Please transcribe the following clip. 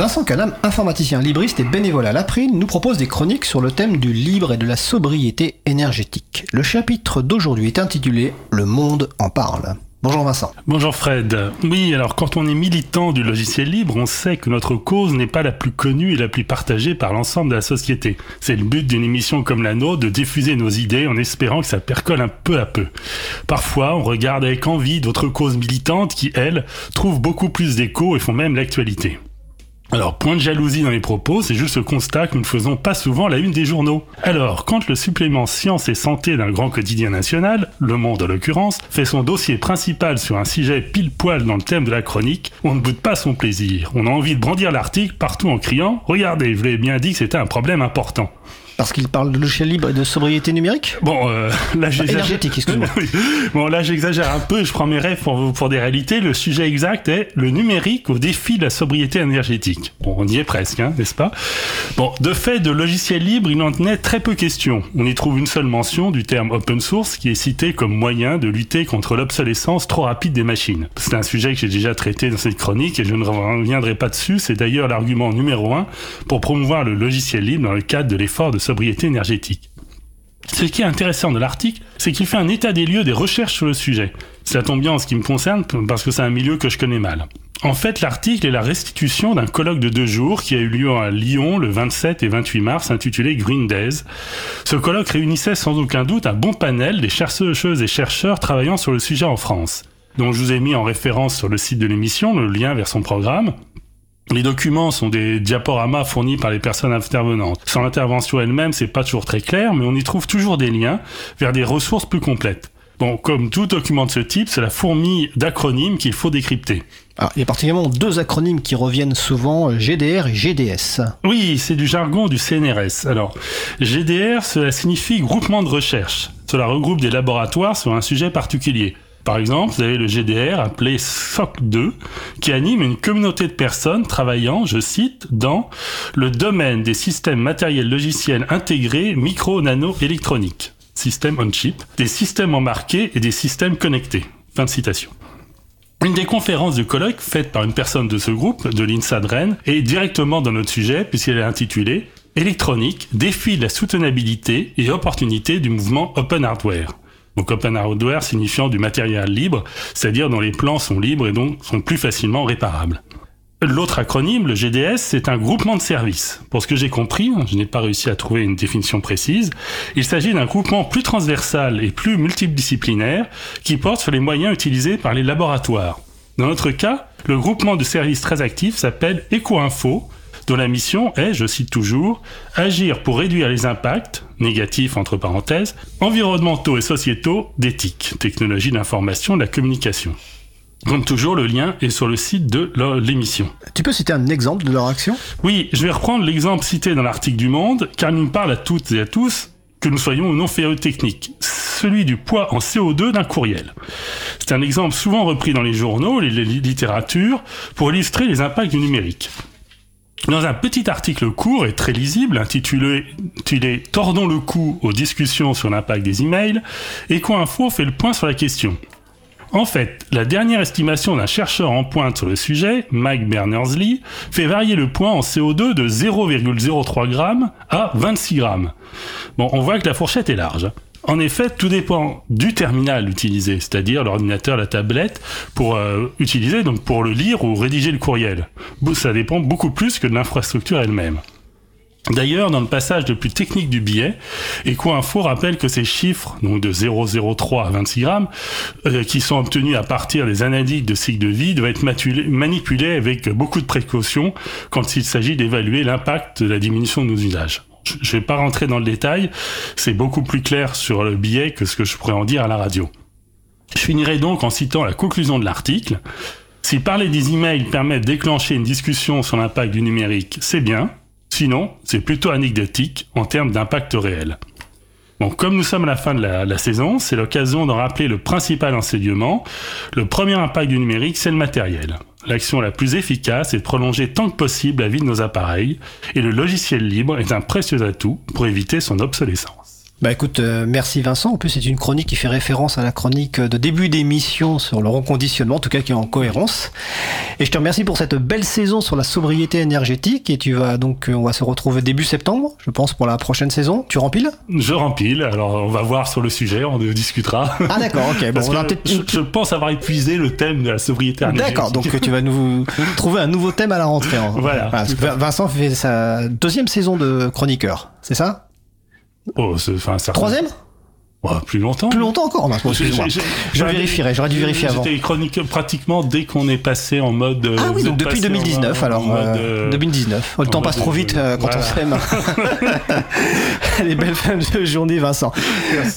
Vincent Canam, informaticien libriste et bénévole à l'April, nous propose des chroniques sur le thème du libre et de la sobriété énergétique. Le chapitre d'aujourd'hui est intitulé Le monde en parle. Bonjour Vincent. Bonjour Fred. Oui, alors quand on est militant du logiciel libre, on sait que notre cause n'est pas la plus connue et la plus partagée par l'ensemble de la société. C'est le but d'une émission comme la nôtre de diffuser nos idées en espérant que ça percole un peu à peu. Parfois, on regarde avec envie d'autres causes militantes qui, elles, trouvent beaucoup plus d'écho et font même l'actualité. Alors, point de jalousie dans les propos, c'est juste ce constat que nous ne faisons pas souvent la une des journaux. Alors, quand le supplément Science et Santé d'un grand quotidien national, Le Monde en l'occurrence, fait son dossier principal sur un sujet pile poil dans le thème de la chronique, on ne boude pas son plaisir. On a envie de brandir l'article partout en criant « Regardez, je l'ai bien dit que c'était un problème important ». Parce qu'il parle de logiciel libre et de sobriété numérique Bon, euh, là j'exagère. Bon, là j'exagère un peu, je prends mes rêves pour, pour des réalités. Le sujet exact est le numérique au défi de la sobriété énergétique. Bon, on y est presque, hein, n'est-ce pas? Bon, de fait, de logiciel libre, il en tenait très peu question. On y trouve une seule mention du terme open source qui est cité comme moyen de lutter contre l'obsolescence trop rapide des machines. C'est un sujet que j'ai déjà traité dans cette chronique et je ne reviendrai pas dessus. C'est d'ailleurs l'argument numéro un pour promouvoir le logiciel libre dans le cadre de l'effort de sobriété énergétique. Ce qui est intéressant de l'article, c'est qu'il fait un état des lieux des recherches sur le sujet. Ça tombe bien en ce qui me concerne parce que c'est un milieu que je connais mal. En fait, l'article est la restitution d'un colloque de deux jours qui a eu lieu à Lyon le 27 et 28 mars intitulé Green Days. Ce colloque réunissait sans aucun doute un bon panel des chercheuses et chercheurs travaillant sur le sujet en France. Donc je vous ai mis en référence sur le site de l'émission le lien vers son programme. Les documents sont des diaporamas fournis par les personnes intervenantes. Sans l'intervention elle-même, c'est pas toujours très clair, mais on y trouve toujours des liens vers des ressources plus complètes. Bon, comme tout document de ce type, c'est la fourmi d'acronymes qu'il faut décrypter. Alors, il y a particulièrement deux acronymes qui reviennent souvent, GDR et GDS. Oui, c'est du jargon du CNRS. Alors, GDR, cela signifie groupement de recherche. Cela regroupe des laboratoires sur un sujet particulier. Par exemple, vous avez le GDR appelé SOC2 qui anime une communauté de personnes travaillant, je cite, dans le domaine des systèmes matériels logiciels intégrés micro-nano-électroniques, système on-chip, des systèmes embarqués et des systèmes connectés. Fin de citation. Une des conférences du colloque faite par une personne de ce groupe, de l'INSA de est directement dans notre sujet puisqu'elle est intitulée Électronique, défi de la soutenabilité et opportunité du mouvement Open Hardware. Donc open hardware signifiant du matériel libre, c'est-à-dire dont les plans sont libres et donc sont plus facilement réparables. L'autre acronyme, le GDS, c'est un groupement de services. Pour ce que j'ai compris, je n'ai pas réussi à trouver une définition précise, il s'agit d'un groupement plus transversal et plus multidisciplinaire qui porte sur les moyens utilisés par les laboratoires. Dans notre cas, le groupement de services très actif s'appelle EcoInfo, dont la mission est, je cite toujours, agir pour réduire les impacts, négatifs entre parenthèses, environnementaux et sociétaux d'éthique, technologie d'information de la communication. Comme toujours, le lien est sur le site de l'émission. Tu peux citer un exemple de leur action? Oui, je vais reprendre l'exemple cité dans l'article du Monde, car il nous parle à toutes et à tous que nous soyons ou non féru techniques, celui du poids en CO2 d'un courriel. C'est un exemple souvent repris dans les journaux, les littératures, pour illustrer les impacts du numérique. Dans un petit article court et très lisible intitulé, Tordons le cou aux discussions sur l'impact des emails, EcoInfo fait le point sur la question. En fait, la dernière estimation d'un chercheur en pointe sur le sujet, Mike Berners-Lee, fait varier le poids en CO2 de 0,03 g à 26 g. Bon, on voit que la fourchette est large. En effet, tout dépend du terminal utilisé, c'est-à-dire l'ordinateur, la tablette, pour euh, utiliser, donc pour le lire ou rédiger le courriel. Ça dépend beaucoup plus que de l'infrastructure elle-même. D'ailleurs, dans le passage le plus technique du billet, EcoInfo rappelle que ces chiffres, donc de 0,03 à 26 grammes, euh, qui sont obtenus à partir des analyses de cycle de vie, doivent être manipulés avec beaucoup de précautions quand il s'agit d'évaluer l'impact de la diminution de nos usages. Je vais pas rentrer dans le détail, c'est beaucoup plus clair sur le billet que ce que je pourrais en dire à la radio. Je finirai donc en citant la conclusion de l'article. Si parler des emails permet de déclencher une discussion sur l'impact du numérique, c'est bien. Sinon, c'est plutôt anecdotique en termes d'impact réel. Bon, comme nous sommes à la fin de la, la saison, c'est l'occasion d'en rappeler le principal enseignement. Le premier impact du numérique, c'est le matériel. L'action la plus efficace est de prolonger tant que possible la vie de nos appareils, et le logiciel libre est un précieux atout pour éviter son obsolescence. Bah écoute, euh, merci Vincent. En plus, c'est une chronique qui fait référence à la chronique de début d'émission sur le reconditionnement, en tout cas qui est en cohérence. Et je te remercie pour cette belle saison sur la sobriété énergétique. Et tu vas donc, euh, on va se retrouver début septembre, je pense, pour la prochaine saison. Tu rempiles Je rempile. Alors, on va voir sur le sujet, on discutera. Ah d'accord, ok. Bon, Parce on a je, je pense avoir épuisé le thème de la sobriété énergétique. D'accord, donc tu vas nous trouver un nouveau thème à la rentrée. hein. Voilà, Vincent fait sa deuxième saison de chroniqueur, c'est ça? Oh, enfin, ça- Troisième Ouais, plus longtemps. Plus longtemps encore Je j'avais- vérifierai, j'aurais dû vérifier avant. J'étais chroniqueur pratiquement dès qu'on est passé en mode. euh, Ah oui, donc depuis passé en 2019 mode- alors. en mode, euh, euh, 2019. Oh, le en temps passe mode trop vite euh, quand on s'aime. Allez, belle fin de journée Vincent.